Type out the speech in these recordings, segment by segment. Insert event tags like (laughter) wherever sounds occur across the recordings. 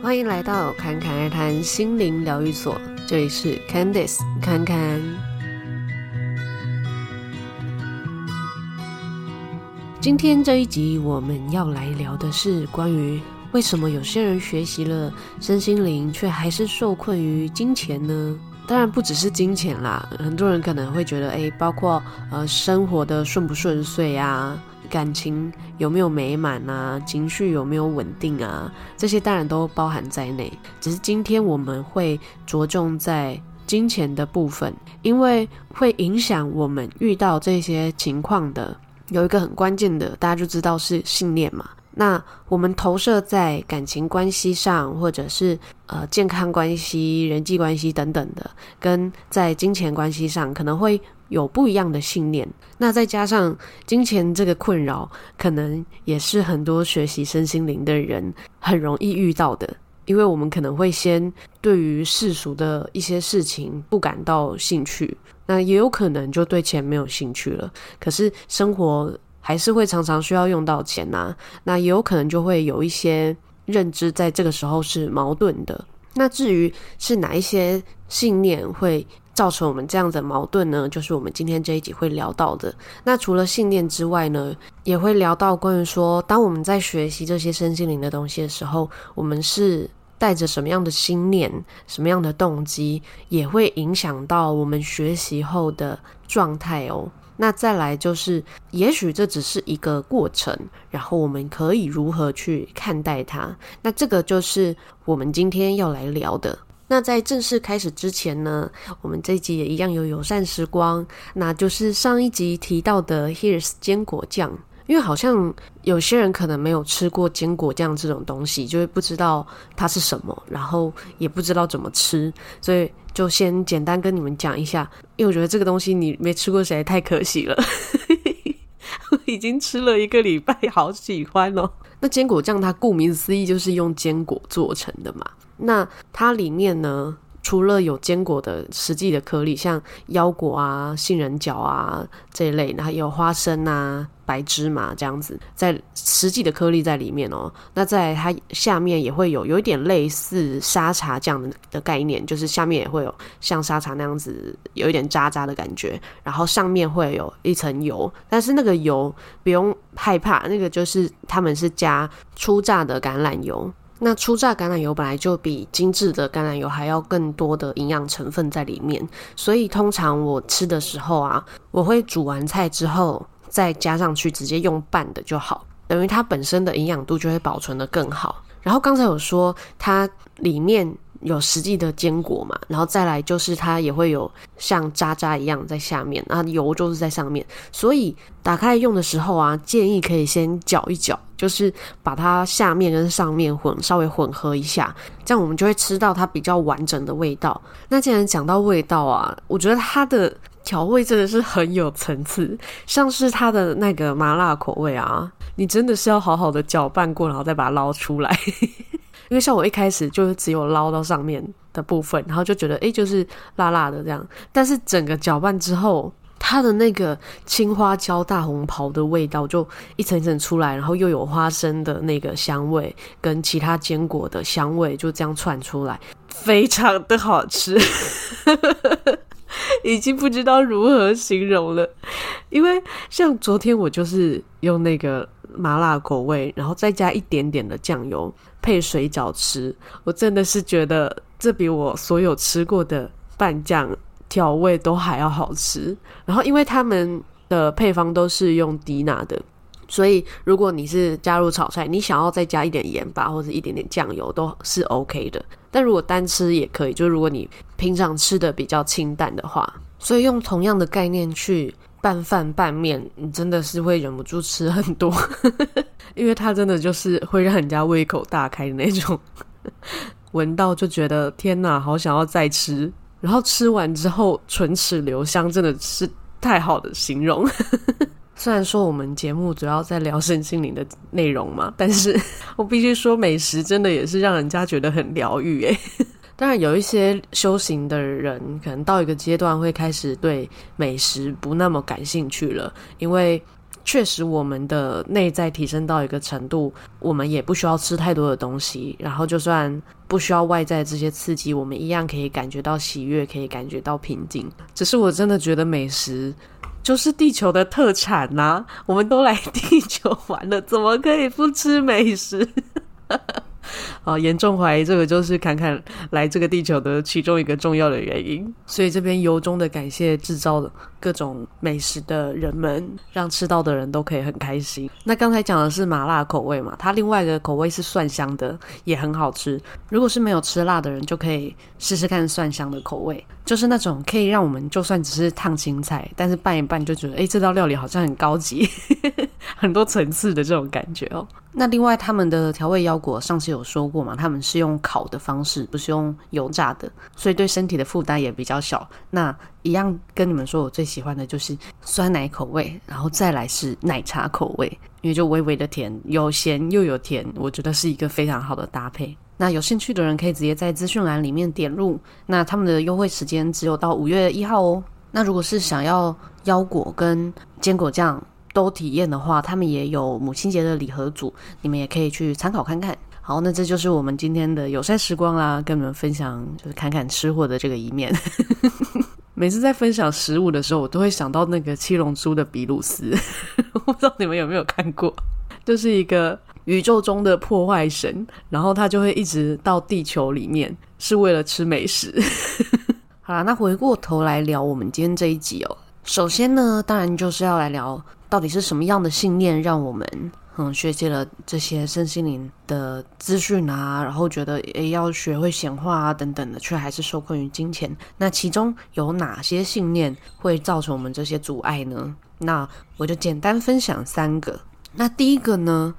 欢迎来到侃侃而谈心灵疗愈所，这里是 Candice 侃侃。今天这一集我们要来聊的是关于为什么有些人学习了身心灵，却还是受困于金钱呢？当然不只是金钱啦，很多人可能会觉得，诶，包括呃生活的顺不顺遂啊。感情有没有美满啊？情绪有没有稳定啊？这些当然都包含在内。只是今天我们会着重在金钱的部分，因为会影响我们遇到这些情况的有一个很关键的，大家就知道是信念嘛。那我们投射在感情关系上，或者是呃健康关系、人际关系等等的，跟在金钱关系上可能会。有不一样的信念，那再加上金钱这个困扰，可能也是很多学习身心灵的人很容易遇到的。因为我们可能会先对于世俗的一些事情不感到兴趣，那也有可能就对钱没有兴趣了。可是生活还是会常常需要用到钱呐，那也有可能就会有一些认知在这个时候是矛盾的。那至于是哪一些信念会造成我们这样的矛盾呢？就是我们今天这一集会聊到的。那除了信念之外呢，也会聊到关于说，当我们在学习这些身心灵的东西的时候，我们是带着什么样的心念、什么样的动机，也会影响到我们学习后的状态哦。那再来就是，也许这只是一个过程，然后我们可以如何去看待它？那这个就是我们今天要来聊的。那在正式开始之前呢，我们这一集也一样有友善时光，那就是上一集提到的 Here's 坚果酱，因为好像有些人可能没有吃过坚果酱这种东西，就会不知道它是什么，然后也不知道怎么吃，所以就先简单跟你们讲一下，因为我觉得这个东西你没吃过实在太可惜了，我已经吃了一个礼拜，好喜欢哦。那坚果酱它顾名思义就是用坚果做成的嘛。那它里面呢，除了有坚果的实际的颗粒，像腰果啊、杏仁角啊这一类，然后有花生啊、白芝麻这样子，在实际的颗粒在里面哦。那在它下面也会有有一点类似沙茶酱的的概念，就是下面也会有像沙茶那样子有一点渣渣的感觉，然后上面会有一层油，但是那个油不用害怕，那个就是他们是加初榨的橄榄油。那初榨橄榄油本来就比精致的橄榄油还要更多的营养成分在里面，所以通常我吃的时候啊，我会煮完菜之后再加上去，直接用拌的就好，等于它本身的营养度就会保存的更好。然后刚才有说它里面。有实际的坚果嘛，然后再来就是它也会有像渣渣一样在下面，啊油就是在上面，所以打开用的时候啊，建议可以先搅一搅，就是把它下面跟上面混稍微混合一下，这样我们就会吃到它比较完整的味道。那既然讲到味道啊，我觉得它的调味真的是很有层次，像是它的那个麻辣口味啊，你真的是要好好的搅拌过，然后再把它捞出来。(laughs) 因为像我一开始就只有捞到上面的部分，然后就觉得诶，就是辣辣的这样。但是整个搅拌之后，它的那个青花椒大红袍的味道就一层一层出来，然后又有花生的那个香味跟其他坚果的香味，就这样串出来，非常的好吃，(laughs) 已经不知道如何形容了。因为像昨天我就是用那个麻辣口味，然后再加一点点的酱油。配水饺吃，我真的是觉得这比我所有吃过的拌酱调味都还要好吃。然后，因为他们的配方都是用低钠的，所以如果你是加入炒菜，你想要再加一点盐巴或者一点点酱油都是 OK 的。但如果单吃也可以，就如果你平常吃的比较清淡的话，所以用同样的概念去拌饭拌面，你真的是会忍不住吃很多。(laughs) 因为它真的就是会让人家胃口大开的那种，闻到就觉得天哪，好想要再吃。然后吃完之后唇齿留香，真的是太好的形容。(laughs) 虽然说我们节目主要在聊身心灵的内容嘛，但是 (laughs) 我必须说美食真的也是让人家觉得很疗愈诶。当然有一些修行的人，可能到一个阶段会开始对美食不那么感兴趣了，因为。确实我们的内在提升到一个程度，我们也不需要吃太多的东西，然后就算不需要外在这些刺激，我们一样可以感觉到喜悦，可以感觉到平静。只是我真的觉得美食就是地球的特产呐、我们都来地球玩了，怎么可以不吃美食？啊，严重怀疑这个就是侃侃来这个地球的其中一个重要的原因，所以这边由衷的感谢制造各种美食的人们，让吃到的人都可以很开心。那刚才讲的是麻辣口味嘛，它另外一个口味是蒜香的，也很好吃。如果是没有吃辣的人，就可以试试看蒜香的口味，就是那种可以让我们就算只是烫青菜，但是拌一拌就觉得，哎，这道料理好像很高级，(laughs) 很多层次的这种感觉哦。那另外他们的调味腰果，上次有说过嘛，他们是用烤的方式，不是用油炸的，所以对身体的负担也比较小。那一样跟你们说，我最喜欢的就是酸奶口味，然后再来是奶茶口味，因为就微微的甜，有咸又有甜，我觉得是一个非常好的搭配。那有兴趣的人可以直接在资讯栏里面点入，那他们的优惠时间只有到五月一号哦。那如果是想要腰果跟坚果酱都体验的话，他们也有母亲节的礼盒组，你们也可以去参考看看。好，那这就是我们今天的友善时光啦，跟你们分享就是侃侃吃货的这个一面。每次在分享食物的时候，我都会想到那个七龙珠的比鲁斯，(laughs) 我不知道你们有没有看过，就是一个宇宙中的破坏神，然后他就会一直到地球里面，是为了吃美食。(laughs) 好啦，那回过头来聊我们今天这一集哦。首先呢，当然就是要来聊。到底是什么样的信念让我们嗯学习了这些身心灵的资讯啊，然后觉得诶要学会显化啊等等的，却还是受困于金钱？那其中有哪些信念会造成我们这些阻碍呢？那我就简单分享三个。那第一个呢，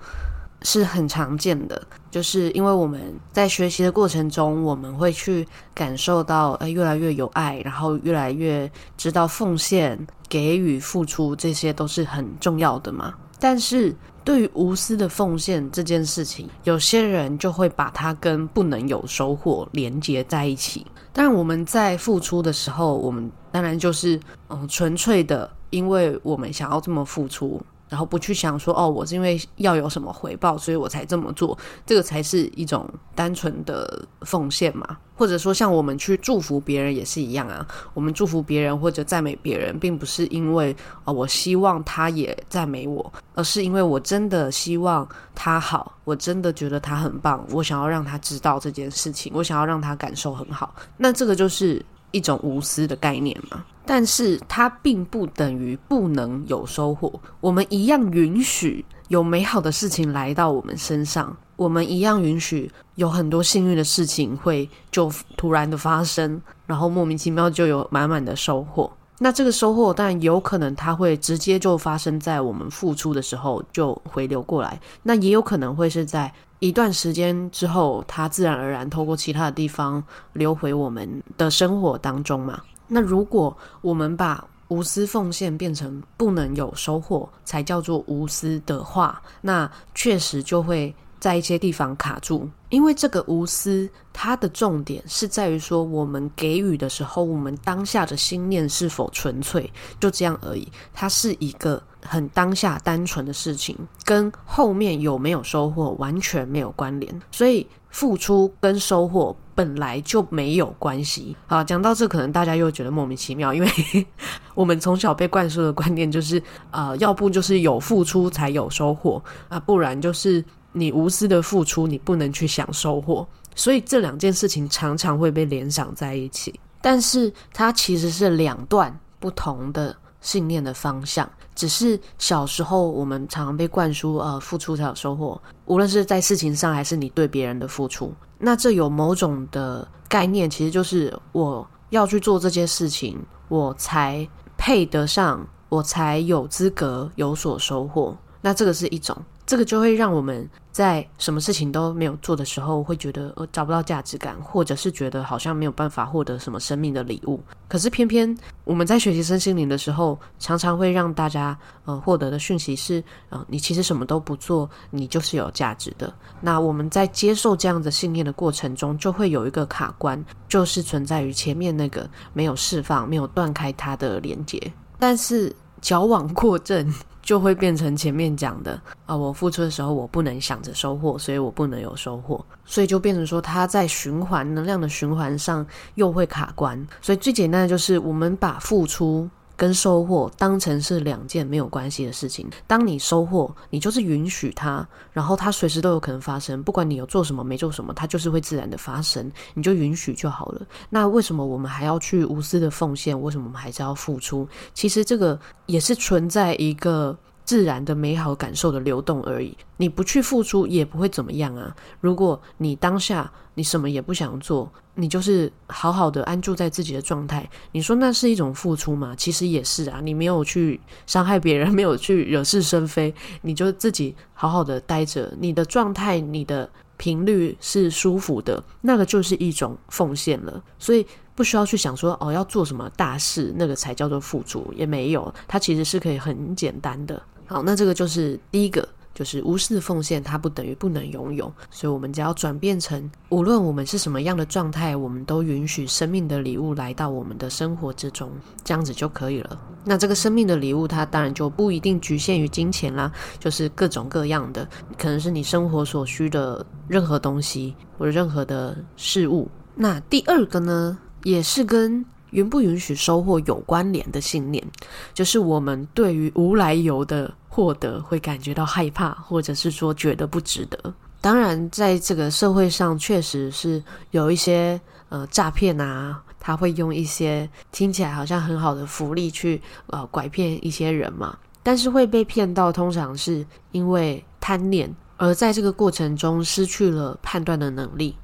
是很常见的，就是因为我们在学习的过程中，我们会去感受到，诶，越来越有爱，然后越来越知道奉献、给予、付出，这些都是很重要的嘛。但是对于无私的奉献这件事情，有些人就会把它跟不能有收获连接在一起。但，我们在付出的时候，我们当然就是，嗯、纯粹的，因为我们想要这么付出。然后不去想说哦，我是因为要有什么回报，所以我才这么做，这个才是一种单纯的奉献嘛。或者说，像我们去祝福别人也是一样啊。我们祝福别人或者赞美别人，并不是因为啊、我希望他也赞美我，而是因为我真的希望他好，我真的觉得他很棒，我想要让他知道这件事情，我想要让他感受很好。那这个就是一种无私的概念嘛。但是它并不等于不能有收获，我们一样允许有美好的事情来到我们身上，我们一样允许有很多幸运的事情会就突然的发生，然后莫名其妙就有满满的收获。那这个收获当然有可能它会直接就发生在我们付出的时候就回流过来，那也有可能会是在一段时间之后，它自然而然透过其他的地方流回我们的生活当中嘛。那如果我们把无私奉献变成不能有收获才叫做无私的话，那确实就会在一些地方卡住。因为这个无私，它的重点是在于说，我们给予的时候，我们当下的心念是否纯粹，就这样而已。它是一个很当下单纯的事情，跟后面有没有收获完全没有关联。所以付出跟收获。本来就没有关系。好，讲到这，可能大家又觉得莫名其妙，因为 (laughs) 我们从小被灌输的观念就是，呃，要不就是有付出才有收获啊，不然就是你无私的付出，你不能去想收获。所以这两件事情常常会被联想在一起，但是它其实是两段不同的信念的方向。只是小时候我们常常被灌输，呃，付出才有收获，无论是在事情上还是你对别人的付出。那这有某种的概念，其实就是我要去做这件事情，我才配得上，我才有资格有所收获。那这个是一种。这个就会让我们在什么事情都没有做的时候，会觉得呃找不到价值感，或者是觉得好像没有办法获得什么生命的礼物。可是偏偏我们在学习身心灵的时候，常常会让大家呃获得的讯息是，呃你其实什么都不做，你就是有价值的。那我们在接受这样的信念的过程中，就会有一个卡关，就是存在于前面那个没有释放、没有断开它的连接。但是矫枉过正。就会变成前面讲的啊，我付出的时候我不能想着收获，所以我不能有收获，所以就变成说它在循环能量的循环上又会卡关。所以最简单的就是我们把付出。跟收获当成是两件没有关系的事情。当你收获，你就是允许它，然后它随时都有可能发生。不管你有做什么，没做什么，它就是会自然的发生，你就允许就好了。那为什么我们还要去无私的奉献？为什么我们还是要付出？其实这个也是存在一个。自然的美好感受的流动而已，你不去付出也不会怎么样啊。如果你当下你什么也不想做，你就是好好的安住在自己的状态，你说那是一种付出吗？其实也是啊，你没有去伤害别人，(laughs) 没有去惹是生非，你就自己好好的待着，你的状态、你的频率是舒服的，那个就是一种奉献了。所以。不需要去想说哦，要做什么大事，那个才叫做付出，也没有，它其实是可以很简单的。好，那这个就是第一个，就是无私的奉献，它不等于不能拥有。所以，我们只要转变成，无论我们是什么样的状态，我们都允许生命的礼物来到我们的生活之中，这样子就可以了。那这个生命的礼物，它当然就不一定局限于金钱啦，就是各种各样的，可能是你生活所需的任何东西或者任何的事物。那第二个呢？也是跟允不允许收获有关联的信念，就是我们对于无来由的获得会感觉到害怕，或者是说觉得不值得。当然，在这个社会上，确实是有一些呃诈骗啊，他会用一些听起来好像很好的福利去呃拐骗一些人嘛。但是会被骗到，通常是因为贪念，而在这个过程中失去了判断的能力。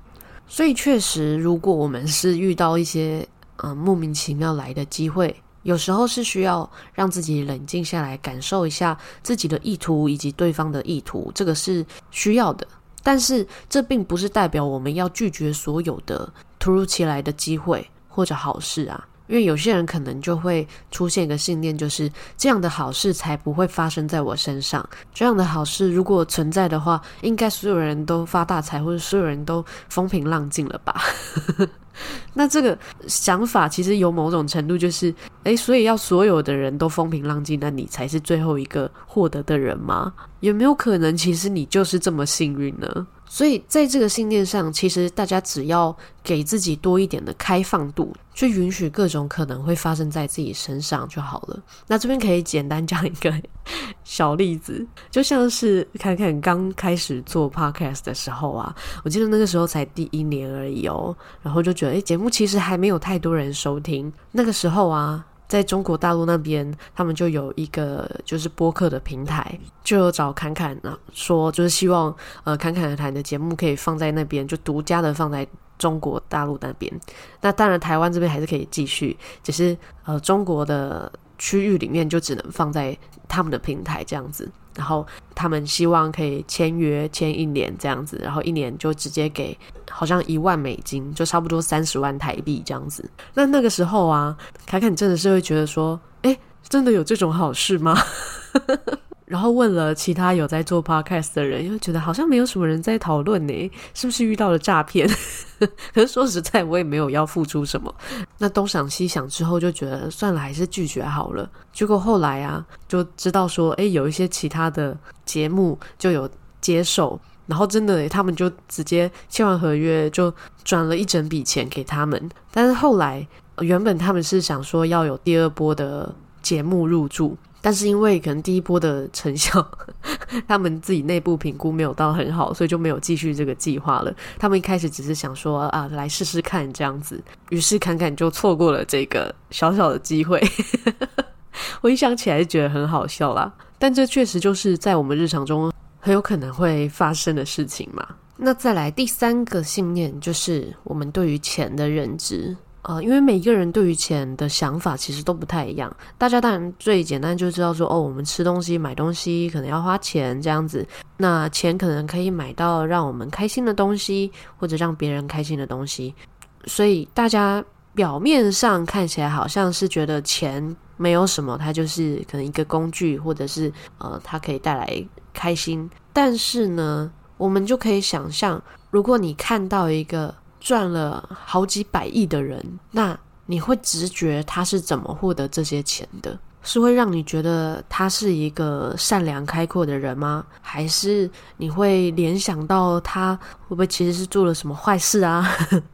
所以确实，如果我们是遇到一些嗯、呃、莫名其妙来的机会，有时候是需要让自己冷静下来，感受一下自己的意图以及对方的意图，这个是需要的。但是这并不是代表我们要拒绝所有的突如其来的机会或者好事啊。因为有些人可能就会出现一个信念，就是这样的好事才不会发生在我身上。这样的好事如果存在的话，应该所有人都发大财，或者所有人都风平浪静了吧？(laughs) 那这个想法其实有某种程度就是，诶，所以要所有的人都风平浪静，那你才是最后一个获得的人吗？有没有可能，其实你就是这么幸运呢？所以在这个信念上，其实大家只要给自己多一点的开放度，去允许各种可能会发生在自己身上就好了。那这边可以简单讲一个小例子，就像是看看刚 (laughs) 开始做 podcast 的时候啊，我记得那个时候才第一年而已哦，然后就觉得诶，节目其实还没有太多人收听。那个时候啊。在中国大陆那边，他们就有一个就是播客的平台，就有找侃侃啊，说就是希望呃侃侃而谈的节目可以放在那边，就独家的放在中国大陆那边。那当然台湾这边还是可以继续，只是呃中国的区域里面就只能放在他们的平台这样子。然后他们希望可以签约签一年这样子，然后一年就直接给好像一万美金，就差不多三十万台币这样子。那那个时候啊，凯凯你真的是会觉得说，哎，真的有这种好事吗？(laughs) 然后问了其他有在做 podcast 的人，又觉得好像没有什么人在讨论呢，是不是遇到了诈骗？(laughs) 可是说实在，我也没有要付出什么。那东想西想之后，就觉得算了，还是拒绝好了。结果后来啊，就知道说，诶，有一些其他的节目就有接受，然后真的，他们就直接签完合约，就转了一整笔钱给他们。但是后来，原本他们是想说要有第二波的节目入驻。但是因为可能第一波的成效，(laughs) 他们自己内部评估没有到很好，所以就没有继续这个计划了。他们一开始只是想说啊，来试试看这样子，于是侃侃就错过了这个小小的机会。(laughs) 我一想起来就觉得很好笑啦，但这确实就是在我们日常中很有可能会发生的事情嘛。那再来第三个信念，就是我们对于钱的认知。呃，因为每一个人对于钱的想法其实都不太一样。大家当然最简单就知道说，哦，我们吃东西、买东西可能要花钱这样子。那钱可能可以买到让我们开心的东西，或者让别人开心的东西。所以大家表面上看起来好像是觉得钱没有什么，它就是可能一个工具，或者是呃，它可以带来开心。但是呢，我们就可以想象，如果你看到一个。赚了好几百亿的人，那你会直觉他是怎么获得这些钱的？是会让你觉得他是一个善良开阔的人吗？还是你会联想到他会不会其实是做了什么坏事啊？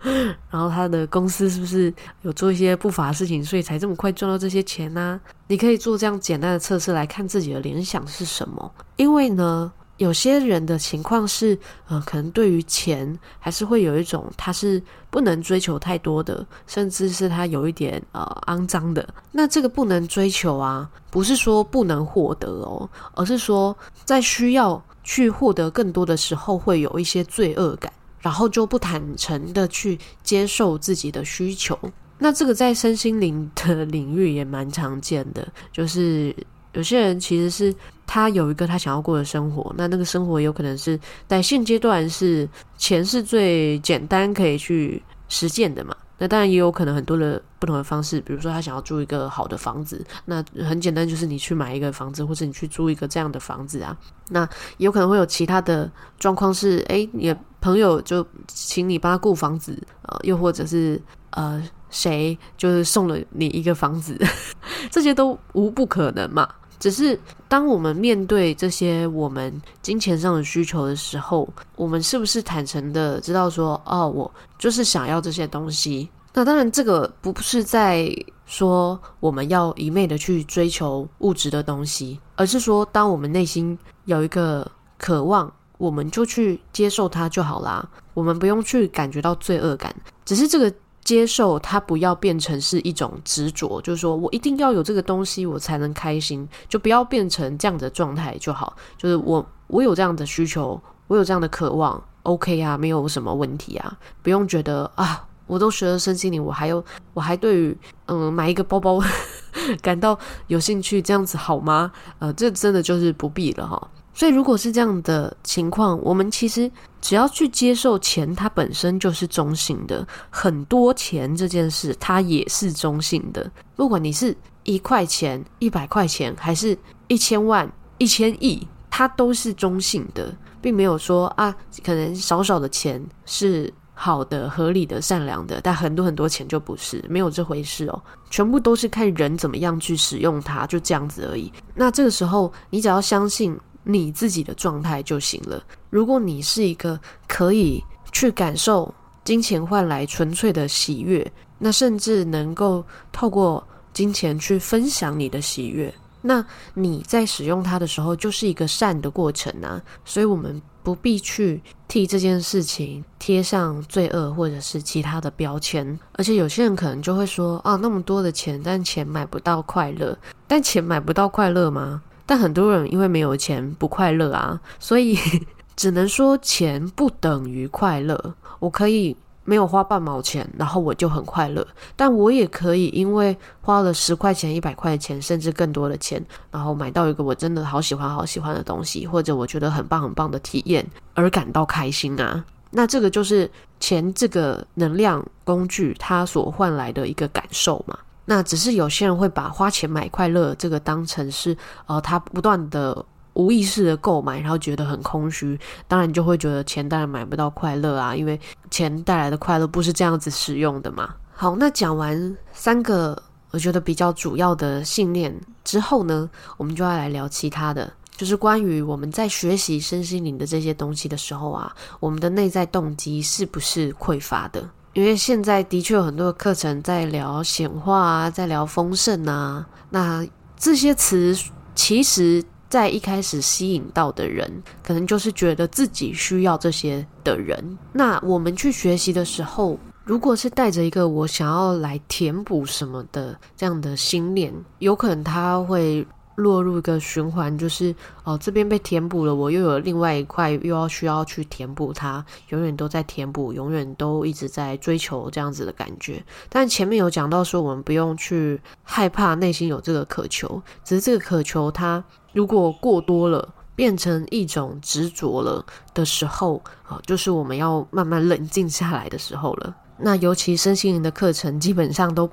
(laughs) 然后他的公司是不是有做一些不法事情，所以才这么快赚到这些钱呢？你可以做这样简单的测试来看自己的联想是什么，因为呢。有些人的情况是，呃，可能对于钱还是会有一种，他是不能追求太多的，甚至是他有一点呃肮脏的。那这个不能追求啊，不是说不能获得哦，而是说在需要去获得更多的时候，会有一些罪恶感，然后就不坦诚的去接受自己的需求。那这个在身心灵的领域也蛮常见的，就是。有些人其实是他有一个他想要过的生活，那那个生活有可能是在现阶段是钱是最简单可以去实践的嘛。那当然也有可能很多的不同的方式，比如说他想要住一个好的房子，那很简单就是你去买一个房子，或者你去租一个这样的房子啊。那有可能会有其他的状况是，诶，你的朋友就请你帮他顾房子，呃，又或者是呃谁就是送了你一个房子，(laughs) 这些都无不可能嘛。只是当我们面对这些我们金钱上的需求的时候，我们是不是坦诚的知道说，哦，我就是想要这些东西？那当然，这个不是在说我们要一昧的去追求物质的东西，而是说，当我们内心有一个渴望，我们就去接受它就好啦。我们不用去感觉到罪恶感，只是这个。接受它，不要变成是一种执着，就是说我一定要有这个东西，我才能开心，就不要变成这样的状态就好。就是我我有这样的需求，我有这样的渴望，OK 啊，没有什么问题啊，不用觉得啊，我都学了身心灵，我还有我还对于嗯买一个包包 (laughs) 感到有兴趣，这样子好吗？呃，这真的就是不必了哈。所以，如果是这样的情况，我们其实只要去接受钱，它本身就是中性的。很多钱这件事，它也是中性的。不管你是一块钱、一百块钱，还是一千万、一千亿，它都是中性的，并没有说啊，可能少少的钱是好的、合理的、善良的，但很多很多钱就不是，没有这回事哦。全部都是看人怎么样去使用它，就这样子而已。那这个时候，你只要相信。你自己的状态就行了。如果你是一个可以去感受金钱换来纯粹的喜悦，那甚至能够透过金钱去分享你的喜悦，那你在使用它的时候就是一个善的过程啊。所以，我们不必去替这件事情贴上罪恶或者是其他的标签。而且，有些人可能就会说：“啊，那么多的钱，但钱买不到快乐。但钱买不到快乐吗？”但很多人因为没有钱不快乐啊，所以 (laughs) 只能说钱不等于快乐。我可以没有花半毛钱，然后我就很快乐；但我也可以因为花了十块钱、一百块钱，甚至更多的钱，然后买到一个我真的好喜欢、好喜欢的东西，或者我觉得很棒、很棒的体验而感到开心啊。那这个就是钱这个能量工具它所换来的一个感受嘛。那只是有些人会把花钱买快乐这个当成是，呃，他不断的无意识的购买，然后觉得很空虚。当然就会觉得钱当然买不到快乐啊，因为钱带来的快乐不是这样子使用的嘛。好，那讲完三个我觉得比较主要的信念之后呢，我们就要来聊其他的，就是关于我们在学习身心灵的这些东西的时候啊，我们的内在动机是不是匮乏的？因为现在的确有很多课程在聊显化啊，在聊丰盛啊，那这些词其实，在一开始吸引到的人，可能就是觉得自己需要这些的人。那我们去学习的时候，如果是带着一个我想要来填补什么的这样的心念，有可能他会。落入一个循环，就是哦，这边被填补了，我又有另外一块又要需要去填补它，永远都在填补，永远都一直在追求这样子的感觉。但前面有讲到说，我们不用去害怕内心有这个渴求，只是这个渴求它如果过多了，变成一种执着了的时候，啊，就是我们要慢慢冷静下来的时候了。那尤其身心灵的课程基本上都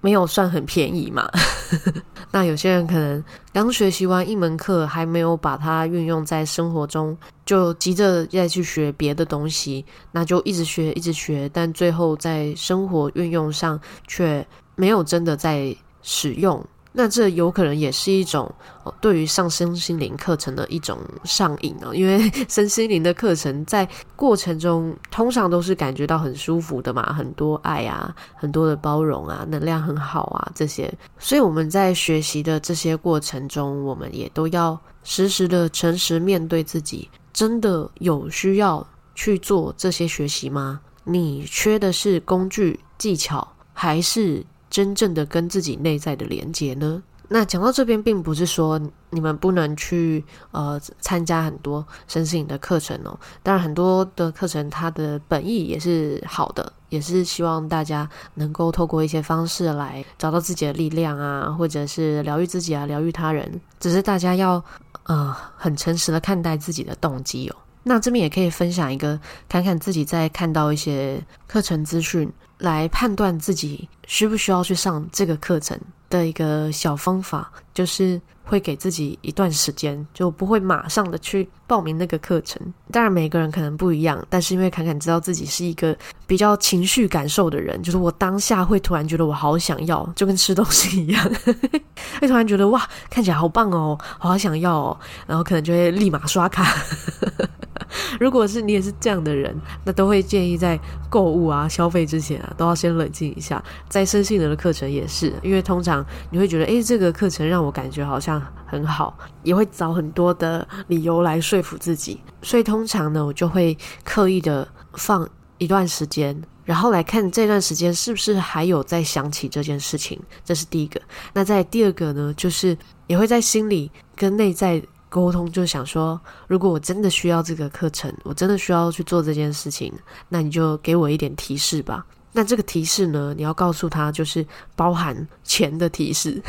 没有算很便宜嘛，(laughs) 那有些人可能刚学习完一门课，还没有把它运用在生活中，就急着再去学别的东西，那就一直学一直学，但最后在生活运用上却没有真的在使用。那这有可能也是一种哦，对于上身心灵课程的一种上瘾哦，因为 (laughs) 身心灵的课程在过程中通常都是感觉到很舒服的嘛，很多爱啊，很多的包容啊，能量很好啊，这些，所以我们在学习的这些过程中，我们也都要时时的诚实面对自己，真的有需要去做这些学习吗？你缺的是工具技巧，还是？真正的跟自己内在的连接呢？那讲到这边，并不是说你们不能去呃参加很多身心灵的课程哦。当然，很多的课程它的本意也是好的，也是希望大家能够透过一些方式来找到自己的力量啊，或者是疗愈自己啊，疗愈他人。只是大家要呃很诚实的看待自己的动机哦。那这边也可以分享一个，看看自己在看到一些课程资讯。来判断自己需不需要去上这个课程的一个小方法，就是会给自己一段时间，就不会马上的去报名那个课程。当然，每个人可能不一样，但是因为侃侃知道自己是一个比较情绪感受的人，就是我当下会突然觉得我好想要，就跟吃东西一样，(laughs) 会突然觉得哇，看起来好棒哦，好想要哦，然后可能就会立马刷卡。(laughs) 如果是你也是这样的人，那都会建议在购物啊、消费之前啊，都要先冷静一下。在身心的课程也是，因为通常你会觉得，诶，这个课程让我感觉好像很好，也会找很多的理由来说服自己。所以通常呢，我就会刻意的放一段时间，然后来看这段时间是不是还有在想起这件事情。这是第一个。那在第二个呢，就是也会在心里跟内在。沟通就想说，如果我真的需要这个课程，我真的需要去做这件事情，那你就给我一点提示吧。那这个提示呢，你要告诉他，就是包含钱的提示。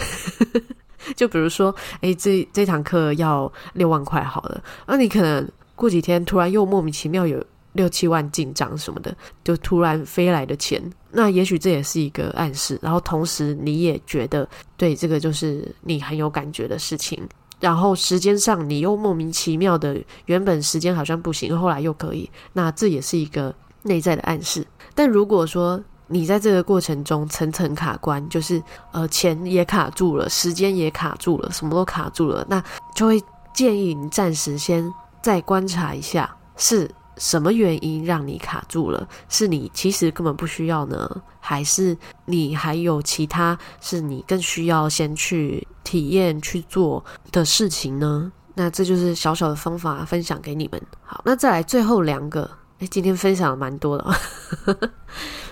就比如说，哎，这这堂课要六万块好了，那你可能过几天突然又莫名其妙有六七万进账什么的，就突然飞来的钱，那也许这也是一个暗示。然后同时你也觉得，对，这个就是你很有感觉的事情。然后时间上你又莫名其妙的，原本时间好像不行，后来又可以，那这也是一个内在的暗示。但如果说你在这个过程中层层卡关，就是呃钱也卡住了，时间也卡住了，什么都卡住了，那就会建议你暂时先再观察一下是什么原因让你卡住了？是你其实根本不需要呢，还是你还有其他是你更需要先去体验去做的事情呢？那这就是小小的方法分享给你们。好，那再来最后两个，诶，今天分享了蛮多的。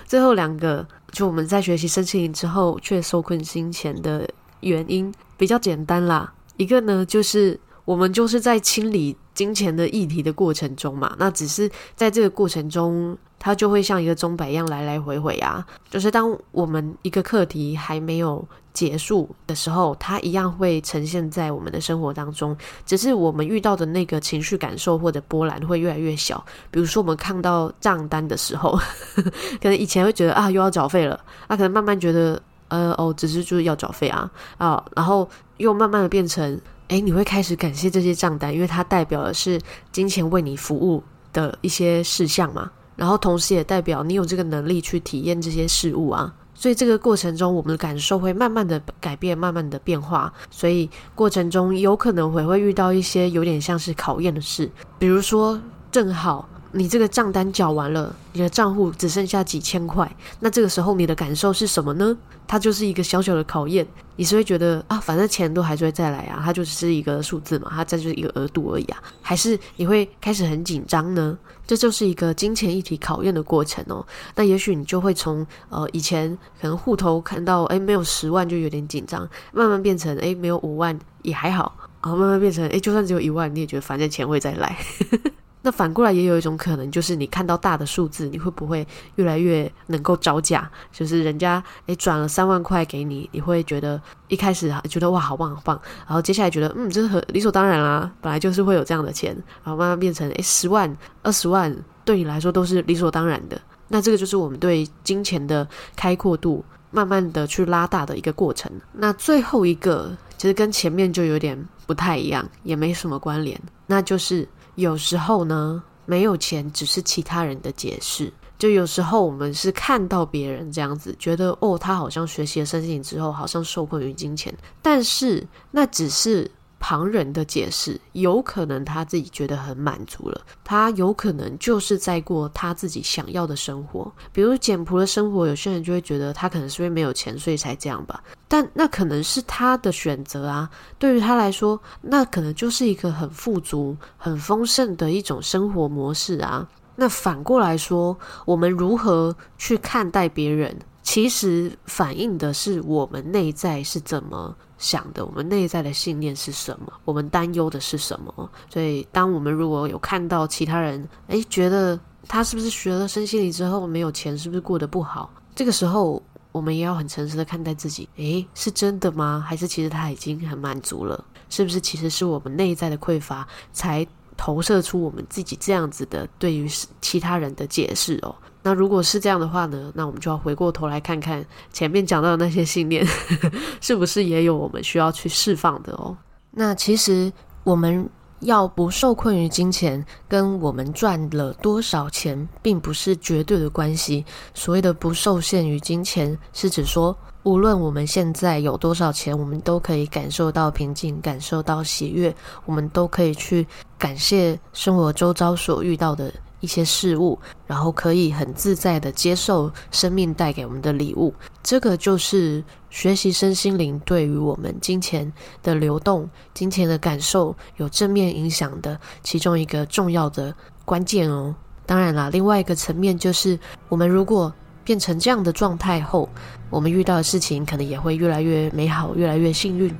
最后两个，就我们在学习身心灵之后却受困金钱的原因比较简单啦。一个呢，就是我们就是在清理。金钱的议题的过程中嘛，那只是在这个过程中，它就会像一个钟摆一样来来回回啊。就是当我们一个课题还没有结束的时候，它一样会呈现在我们的生活当中，只是我们遇到的那个情绪感受或者波澜会越来越小。比如说，我们看到账单的时候，(laughs) 可能以前会觉得啊，又要缴费了，那可能慢慢觉得呃哦，只是就是要缴费啊啊，然后又慢慢的变成。诶，你会开始感谢这些账单，因为它代表的是金钱为你服务的一些事项嘛。然后同时也代表你有这个能力去体验这些事物啊。所以这个过程中，我们的感受会慢慢的改变，慢慢的变化。所以过程中有可能会会遇到一些有点像是考验的事，比如说正好。你这个账单缴完了，你的账户只剩下几千块，那这个时候你的感受是什么呢？它就是一个小小的考验，你是会觉得啊，反正钱都还是会再来啊，它就只是一个数字嘛，它再就是一个额度而已啊，还是你会开始很紧张呢？这就是一个金钱议题考验的过程哦。那也许你就会从呃以前可能户头看到哎没有十万就有点紧张，慢慢变成哎没有五万也还好，然后慢慢变成哎就算只有一万你也觉得反正钱会再来。(laughs) 那反过来也有一种可能，就是你看到大的数字，你会不会越来越能够招架？就是人家诶转了三万块给你，你会觉得一开始觉得哇好棒好棒，然后接下来觉得嗯这是很理所当然啦，本来就是会有这样的钱，然后慢慢变成诶十万二十万对你来说都是理所当然的。那这个就是我们对金钱的开阔度慢慢的去拉大的一个过程。那最后一个其实跟前面就有点不太一样，也没什么关联，那就是。有时候呢，没有钱只是其他人的解释。就有时候我们是看到别人这样子，觉得哦，他好像学习了身心灵之后，好像受困于金钱，但是那只是。旁人的解释，有可能他自己觉得很满足了，他有可能就是在过他自己想要的生活，比如简朴的生活。有些人就会觉得他可能是因为没有钱，所以才这样吧。但那可能是他的选择啊。对于他来说，那可能就是一个很富足、很丰盛的一种生活模式啊。那反过来说，我们如何去看待别人？其实反映的是我们内在是怎么想的，我们内在的信念是什么，我们担忧的是什么。所以，当我们如果有看到其他人，诶，觉得他是不是学了身心灵之后没有钱，是不是过得不好？这个时候，我们也要很诚实的看待自己，诶，是真的吗？还是其实他已经很满足了？是不是其实是我们内在的匮乏，才投射出我们自己这样子的对于其他人的解释哦？那如果是这样的话呢？那我们就要回过头来看看前面讲到的那些信念，(laughs) 是不是也有我们需要去释放的哦？那其实我们要不受困于金钱，跟我们赚了多少钱，并不是绝对的关系。所谓的不受限于金钱，是指说，无论我们现在有多少钱，我们都可以感受到平静，感受到喜悦，我们都可以去感谢生活周遭所遇到的。一些事物，然后可以很自在的接受生命带给我们的礼物，这个就是学习身心灵对于我们金钱的流动、金钱的感受有正面影响的其中一个重要的关键哦。当然啦，另外一个层面就是，我们如果变成这样的状态后，我们遇到的事情可能也会越来越美好，越来越幸运，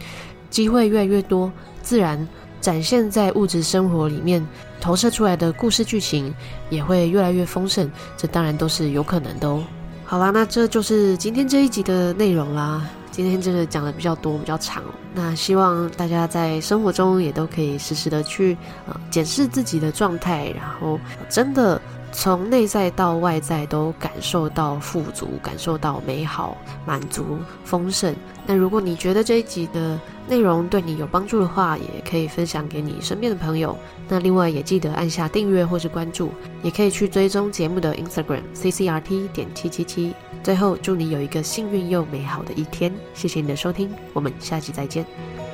机会越来越多，自然。展现在物质生活里面投射出来的故事剧情也会越来越丰盛，这当然都是有可能的哦。好啦，那这就是今天这一集的内容啦。今天真的讲的比较多，比较长。那希望大家在生活中也都可以时时的去呃检视自己的状态，然后真的。从内在到外在都感受到富足，感受到美好、满足、丰盛。那如果你觉得这一集的内容对你有帮助的话，也可以分享给你身边的朋友。那另外也记得按下订阅或是关注，也可以去追踪节目的 Instagram ccrt 点七七七。最后，祝你有一个幸运又美好的一天。谢谢你的收听，我们下期再见。